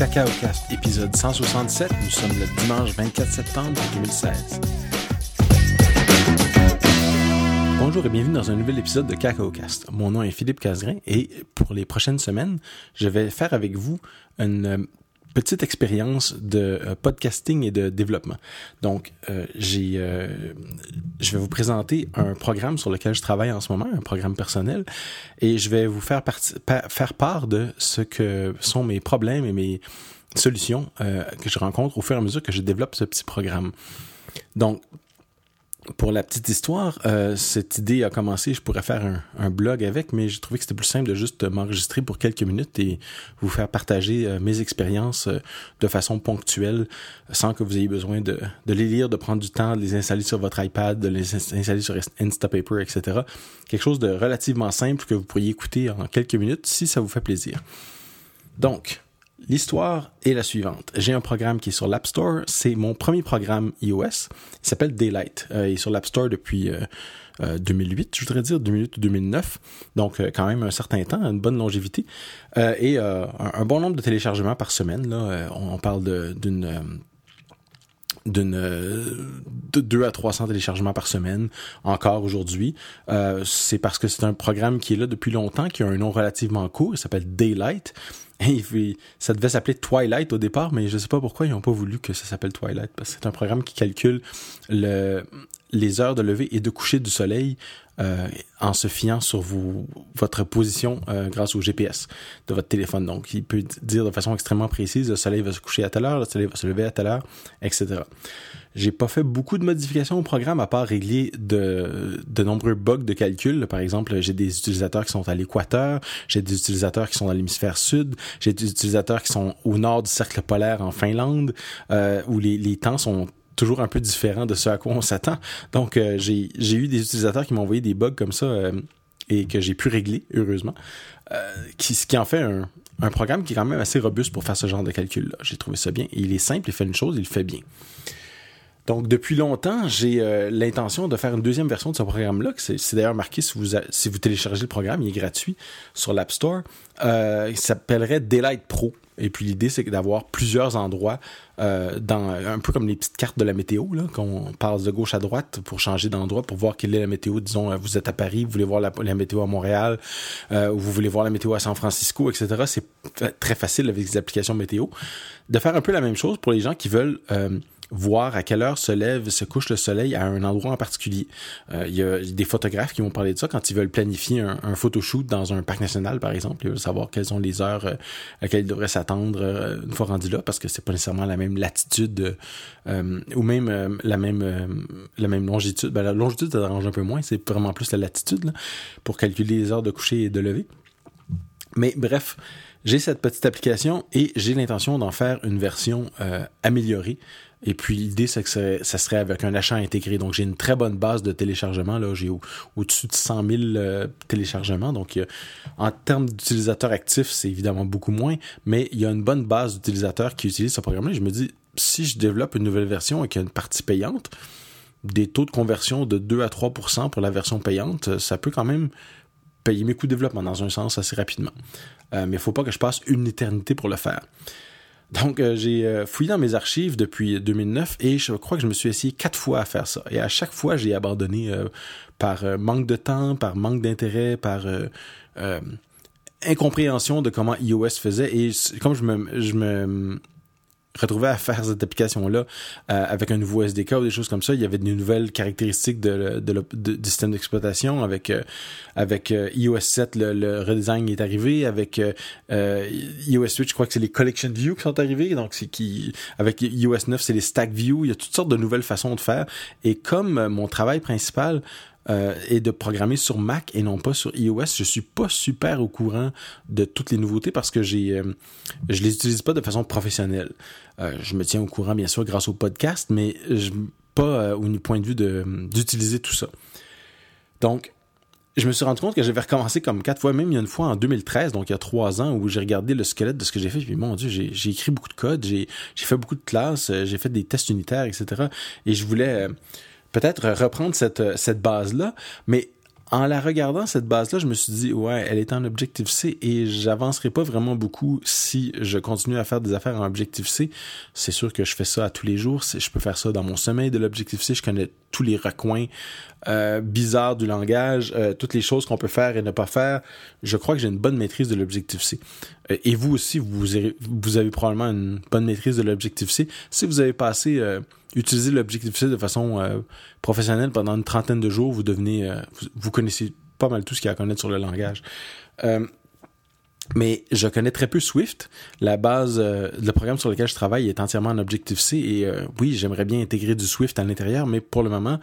CacaoCast, épisode 167. Nous sommes le dimanche 24 septembre 2016. Bonjour et bienvenue dans un nouvel épisode de CacaoCast. Mon nom est Philippe Casgrain et pour les prochaines semaines, je vais faire avec vous une euh, petite expérience de euh, podcasting et de développement. Donc, euh, j'ai, je vais vous présenter un programme sur lequel je travaille en ce moment, un programme personnel, et je vais vous faire, faire part de ce que sont mes problèmes et mes solutions que je rencontre au fur et à mesure que je développe ce petit programme. Donc, pour la petite histoire, euh, cette idée a commencé, je pourrais faire un, blog avec, mais j'ai trouvé que c'était plus simple de juste m'enregistrer pour quelques minutes et vous faire partager euh, mes expériences euh, de façon ponctuelle, sans que vous ayez besoin de, de, les lire, de prendre du temps, de les installer sur votre iPad, de les installer sur Instapaper, etc. Quelque chose de relativement simple que vous pourriez écouter en quelques minutes si ça vous fait plaisir. Donc, L'histoire est la suivante. J'ai un programme qui est sur l'App Store. C'est mon premier programme iOS. Il s'appelle Daylight. Euh, il est sur l'App Store depuis 2008, euh, euh, je voudrais dire, 2008 ou 2009. Donc, quand même un certain temps, une bonne longévité. et un, bon nombre de téléchargements par semaine. Là, on, parle d'une d'une de 2 à 300 téléchargements par semaine encore aujourd'hui. c'est parce que c'est un programme qui est là depuis longtemps, qui a un nom relativement court, il s'appelle Daylight. Ça devait s'appeler Twilight au départ, mais je sais pas pourquoi ils n'ont pas voulu que ça s'appelle Twilight, parce que c'est un programme qui calcule le, les heures de lever et de coucher du soleil euh, en se fiant sur votre position euh, grâce au GPS de votre téléphone. Donc, il peut dire de façon extrêmement précise, le soleil va se coucher à telle heure, le soleil va se lever à telle heure, etc. J'ai pas fait beaucoup de modifications au programme à part régler de, de nombreux bugs de calcul. Par exemple, j'ai des utilisateurs qui sont à l'équateur, j'ai des utilisateurs qui sont dans l'hémisphère sud, j'ai des utilisateurs qui sont au nord du cercle polaire en Finlande, euh, où les, les temps sont toujours un peu différents de ce à quoi on s'attend. Donc, euh, j'ai eu des utilisateurs qui m'ont envoyé des bugs comme ça euh, et que j'ai pu régler, heureusement. Euh, qui, ce qui en fait un, un programme qui est quand même assez robuste pour faire ce genre de calcul-là. J'ai trouvé ça bien. il est simple, il fait une chose, il le fait bien. Donc, depuis longtemps, j'ai euh, l'intention de faire une deuxième version de ce programme-là. C'est d'ailleurs marqué si vous, téléchargez le programme, il est gratuit sur l'App Store. Euh, il s'appellerait Daylight Pro. Et puis l'idée, c'est d'avoir plusieurs endroits, euh, dans un peu comme les petites cartes de la météo, qu'on passe de gauche à droite pour changer d'endroit, pour voir quelle est la météo. Disons, vous êtes à Paris, vous voulez voir la, météo à Montréal, ou vous voulez voir la météo à San Francisco, etc. C'est très facile avec les applications météo. De faire un peu la même chose pour les gens qui veulent voir à quelle heure se lève, se couche le soleil à un endroit en particulier. Euh, il y a des photographes qui vont parler de ça quand ils veulent planifier un, un photoshoot dans un parc national, par exemple. Ils veulent savoir quelles sont les heures euh, à laquelle ils devraient s'attendre euh, une fois rendu là, parce que c'est pas nécessairement la même latitude ou même la même la même longitude. Ben, la longitude, ça dérange un peu moins, c'est vraiment plus la latitude pour calculer les heures de coucher et de lever. Mais bref, j'ai cette petite application et j'ai l'intention d'en faire une version améliorée et puis l'idée, c'est que ça serait avec un achat intégré. Donc j'ai une très bonne base de téléchargement. Là, j'ai au-dessus de 100 000 euh, téléchargements. Donc en termes d'utilisateurs actifs, c'est évidemment beaucoup moins, mais il y a une bonne base d'utilisateurs qui utilisent ce programme-là. Je me dis, si je développe une nouvelle version et qu'il y a une partie payante, des taux de conversion de 2 à 3% pour la version payante, ça peut quand même payer mes coûts de développement dans un sens assez rapidement. Euh, mais il faut pas que je passe une éternité pour le faire. Donc, euh, j'ai euh, fouillé dans mes archives depuis 2009 et je crois que je me suis essayé quatre fois à faire ça. Et à chaque fois, j'ai abandonné euh, par manque de temps, par manque d'intérêt, par incompréhension de comment iOS faisait. Et comme je me, je me retrouver à faire cette application-là euh, avec un nouveau SDK ou des choses comme ça. Il y avait des nouvelles caractéristiques de, de, du système d'exploitation. Avec, euh, avec euh, iOS 7, le, redesign est arrivé. Avec iOS 8, je crois que c'est les Collection View qui sont arrivés. Donc, c'est qui, avec iOS 9, c'est les Stack View. Il y a toutes sortes de nouvelles façons de faire. Et comme mon travail principal euh, et de programmer sur Mac et non pas sur iOS. Je suis pas super au courant de toutes les nouveautés parce que j'ai, euh, je les utilise pas de façon professionnelle. Euh, je me tiens au courant bien sûr grâce au podcast, mais je, pas au point de vue de, d'utiliser tout ça. Donc, je me suis rendu compte que j'avais recommencé comme quatre fois, même il y a une fois en 2013, donc il y a trois ans, où j'ai regardé le squelette de ce que j'ai fait, puis mon Dieu, j'ai, j'ai écrit beaucoup de code, j'ai, j'ai fait beaucoup de classes, j'ai fait des tests unitaires, etc. Et je voulais peut-être reprendre cette, cette base-là, mais en la regardant, cette base-là, je me suis dit, ouais, elle est en Objective-C et j'avancerai pas vraiment beaucoup si je continue à faire des affaires en Objective-C. C'est sûr que je fais ça à tous les jours. Je peux faire ça dans mon sommeil de l'Objective-C. Je connais tous les recoins euh, bizarres du langage, euh, toutes les choses qu'on peut faire et ne pas faire. Je crois que j'ai une bonne maîtrise de l'Objective-C. Euh, et vous aussi, vous vous avez probablement une bonne maîtrise de l'Objective-C. Si vous avez passé... Euh, utiliser l'Objective-C de façon euh, professionnelle pendant une trentaine de jours, vous devenez, euh, vous, connaissez pas mal tout ce qu'il y a à connaître sur le langage. Euh, mais je connais très peu Swift. La base, le programme sur lequel je travaille est entièrement en Objective-C et oui, j'aimerais bien intégrer du Swift à l'intérieur, mais pour le moment,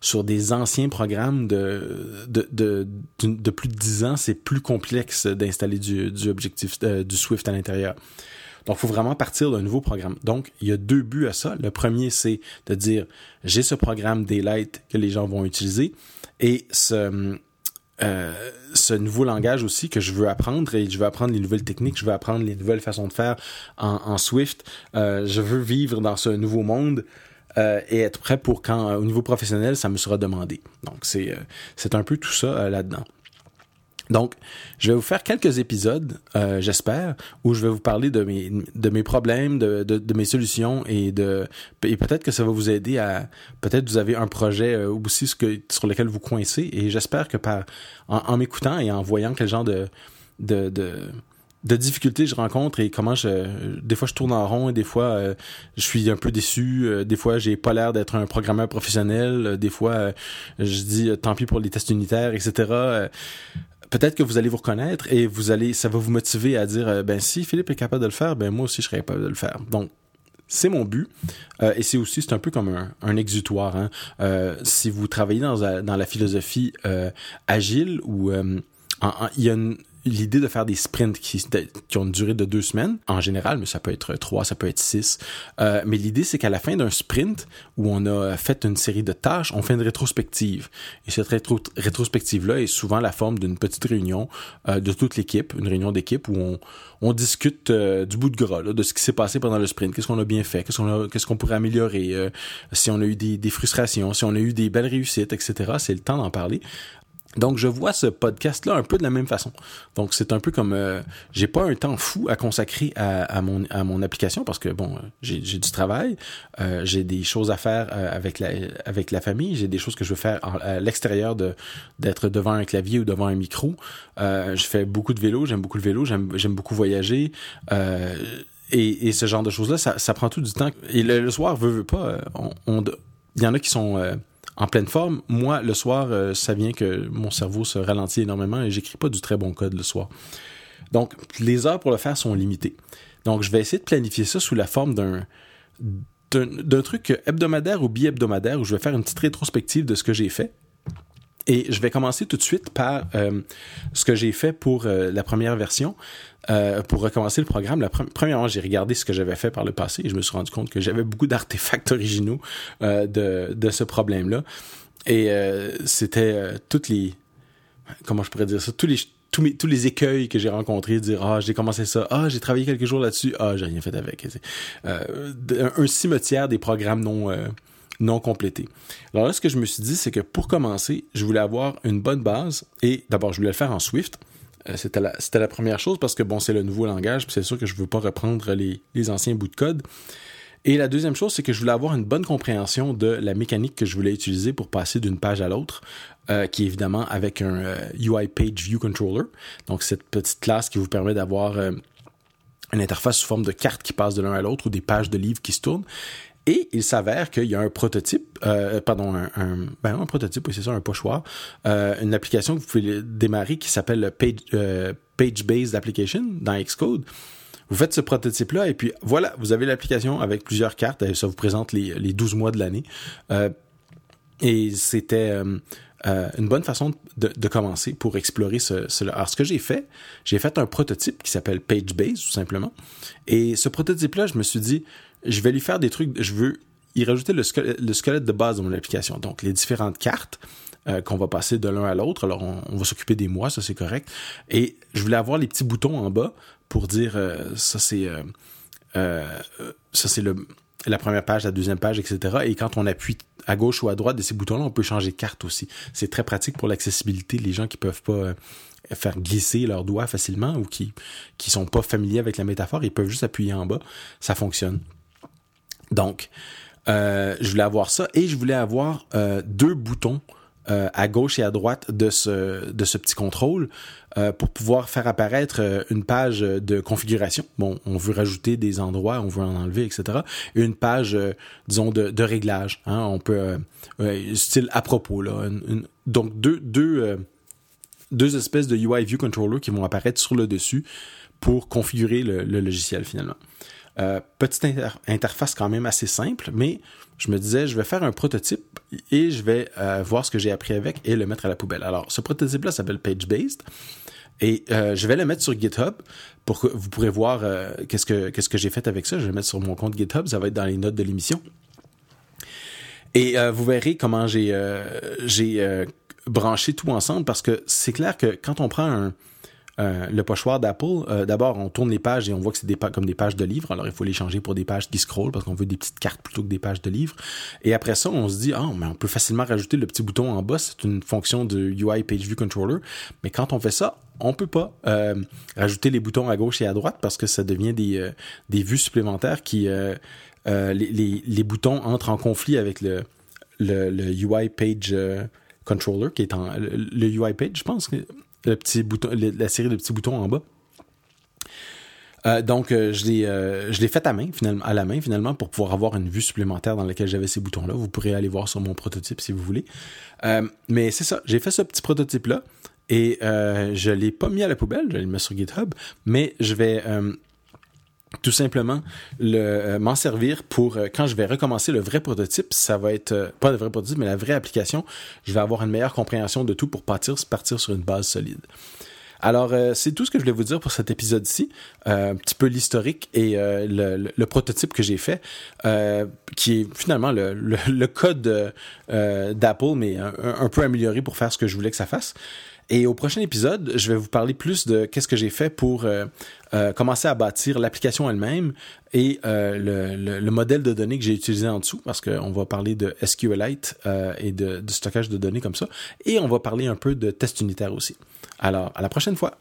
sur des anciens programmes de, de, de, de, plus de 10 ans, c'est plus complexe d'installer du, du, Objective, du Swift à l'intérieur. Donc, il faut vraiment partir d'un nouveau programme. Donc, il y a deux buts à ça. Le premier, c'est de dire, j'ai ce programme Daylight que les gens vont utiliser et ce, euh, ce nouveau langage aussi que je veux apprendre et je veux apprendre les nouvelles techniques, je veux apprendre les nouvelles façons de faire en, Swift. Euh, je veux vivre dans ce nouveau monde. Euh, et être prêt pour quand, au niveau professionnel, ça me sera demandé. Donc, c'est un peu tout ça là-dedans. Donc, je vais vous faire quelques épisodes, euh, j'espère, où je vais vous parler de mes de mes problèmes, de, de, de mes solutions et de et peut-être que ça va vous aider à peut-être vous avez un projet euh, aussi ce que, sur lequel vous coincez et j'espère que par en, m'écoutant et en voyant quel genre de de, de de difficultés je rencontre et comment je des fois je tourne en rond et des fois euh, je suis un peu déçu euh, des fois j'ai pas l'air d'être un programmeur professionnel des fois je dis tant pis pour les tests unitaires etc peut-être que vous allez vous reconnaître et vous allez, ça va vous motiver à dire, euh, ben si Philippe est capable de le faire, ben moi aussi je serais capable de le faire. Donc c'est mon but euh, et c'est aussi c'est un peu comme un, exutoire. Hein. Euh, si vous travaillez dans, dans la philosophie agile ou il y a une, l'idée de faire des sprints qui, ont une durée de deux semaines, en général, mais ça peut être trois, ça peut être six. Euh, mais l'idée, c'est qu'à la fin d'un sprint, où on a fait une série de tâches, on fait une rétrospective. Et cette rétro rétrospective-là est souvent la forme d'une petite réunion euh, de toute l'équipe, une réunion d'équipe où on, discute euh, du bout de gras, là, de ce qui s'est passé pendant le sprint, qu'est-ce qu'on a bien fait, qu'est-ce qu'on pourrait améliorer, si on a eu des frustrations, si on a eu des belles réussites, etc. C'est le temps d'en parler. Donc, je vois ce podcast-là un peu de la même façon. Donc, c'est un peu comme euh, j'ai pas un temps fou à consacrer à, mon à mon application parce que bon, j'ai du travail, euh, j'ai des choses à faire euh, avec la avec la famille, j'ai des choses que je veux faire à l'extérieur de d'être devant un clavier ou devant un micro. Euh, je fais beaucoup de vélo, j'aime beaucoup le vélo, j'aime beaucoup voyager. Et, ce genre de choses-là, ça, prend tout du temps. Et le, soir, veut, veut pas, il y en a qui sont en pleine forme. Moi, le soir, euh, ça vient que mon cerveau se ralentit énormément et j'écris pas du très bon code le soir. Donc, les heures pour le faire sont limitées. Donc, je vais essayer de planifier ça sous la forme d'un d'un truc hebdomadaire ou bi-hebdomadaire où je vais faire une petite rétrospective de ce que j'ai fait. Et je vais commencer tout de suite par euh, ce que j'ai fait pour euh, la première version. Euh, pour recommencer le programme, premièrement, j'ai regardé ce que j'avais fait par le passé et je me suis rendu compte que j'avais beaucoup d'artefacts originaux de, ce problème-là. Et c'était toutes les... Comment je pourrais dire ça? Tous les, tous, les écueils que j'ai rencontrés, dire ah j'ai commencé ça, ah j'ai travaillé quelques jours là-dessus, ah j'ai rien fait avec. Un, cimetière des programmes non non complétés. Alors là, ce que je me suis dit, c'est que pour commencer, je voulais avoir une bonne base et d'abord je voulais le faire en Swift. Euh, c'était la, première chose parce que bon, c'est le nouveau langage, puis c'est sûr que je veux pas reprendre les, anciens bouts de code. Et la deuxième chose, c'est que je voulais avoir une bonne compréhension de la mécanique que je voulais utiliser pour passer d'une page à l'autre, euh, qui est évidemment avec un UI euh, Page View Controller. Donc cette petite classe qui vous permet d'avoir une interface sous forme de carte qui passe de l'un à l'autre ou des pages de livres qui se tournent. Et il s'avère qu'il y a un prototype, euh, pardon, un, un, ben un prototype, oui, c'est ça, un pochoir, euh, une application que vous pouvez démarrer qui s'appelle Page, euh, Page Based Application dans Xcode. Vous faites ce prototype-là et puis voilà, vous avez l'application avec plusieurs cartes. Et ça vous présente les, les 12 mois de l'année. Euh, et c'était euh, euh, une bonne façon de, commencer pour explorer ce, ce Alors, ce que j'ai fait, j'ai fait un prototype qui s'appelle PageBase, tout simplement. Et ce prototype-là, je me suis dit, je vais lui faire des trucs, je veux y rajouter le squelette, de base de mon application. Donc, les différentes cartes euh, qu'on va passer de l'un à l'autre. Alors, on, va s'occuper des mois, ça c'est correct. Et je voulais avoir les petits boutons en bas pour dire, euh, ça c'est... Euh, ça c'est la première page, la deuxième page, etc. Et quand on appuie à gauche ou à droite de ces boutons-là, on peut changer de carte aussi. C'est très pratique pour l'accessibilité, les gens qui peuvent pas faire glisser leurs doigts facilement ou qui qui sont pas familiers avec la métaphore, ils peuvent juste appuyer en bas, ça fonctionne. Donc, euh, je voulais avoir ça et je voulais avoir euh, deux boutons euh, à gauche et à droite de ce, de ce petit contrôle pour pouvoir faire apparaître une page de configuration. Bon, on veut rajouter des endroits, on veut en enlever, etc. Et une page, disons, de, de réglage. Hein, on peut, style à propos, là. donc, deux, deux, deux espèces de UI View Controller qui vont apparaître sur le dessus pour configurer le logiciel finalement. Euh, petite interface quand même assez simple, mais je me disais, je vais faire un prototype et je vais euh, voir ce que j'ai appris avec et le mettre à la poubelle. Alors, ce prototype-là s'appelle PageBased et euh, je vais le mettre sur GitHub pour que vous pourrez voir qu'est-ce que qu'est-ce que j'ai fait avec ça. Je vais le mettre sur mon compte GitHub, ça va être dans les notes de l'émission. Et vous verrez comment j'ai branché tout ensemble parce que c'est clair que quand on prend un le pochoir d'Apple, euh, d'abord, on tourne les pages et on voit que c'est des comme des pages de livres. Alors, il faut les changer pour des pages qui scrollent parce qu'on veut des petites cartes plutôt que des pages de livres. Et après ça, on se dit, ah, mais on peut facilement rajouter le petit bouton en bas. C'est une fonction de UI Page View Controller. Mais quand on fait ça, on peut pas euh, rajouter les boutons à gauche et à droite parce que ça devient des, des vues supplémentaires qui... Les, les, boutons entrent en conflit avec le, le, le UI Page Controller qui est en... Le, UI Page, je pense que le petit bouton, la série de petits boutons en bas. Euh, donc, euh, je l'ai, euh, je l'ai fait à à la main, finalement, pour pouvoir avoir une vue supplémentaire dans laquelle j'avais ces boutons-là. Vous pourrez aller voir sur mon prototype si vous voulez. mais c'est ça, j'ai fait ce petit prototype-là et je l'ai pas mis à la poubelle, je l'ai mis sur GitHub, mais je vais tout simplement le euh, m'en servir pour euh, quand je vais recommencer le vrai prototype, ça va être euh, pas le vrai prototype mais la vraie application, je vais avoir une meilleure compréhension de tout pour partir partir sur une base solide. Alors, c'est tout ce que je voulais vous dire pour cet épisode-ci. un petit peu l'historique et le, prototype que j'ai fait, qui est finalement le, code d'Apple, mais un, peu amélioré pour faire ce que je voulais que ça fasse. Et au prochain épisode, je vais vous parler plus de qu'est-ce que j'ai fait pour euh, euh, commencer à bâtir l'application elle-même et euh, le, le, modèle de données que j'ai utilisé en dessous, parce qu'on va parler de SQLite et de, de, stockage de données comme ça. Et on va parler un peu de test unitaire aussi. Alors, à la prochaine fois.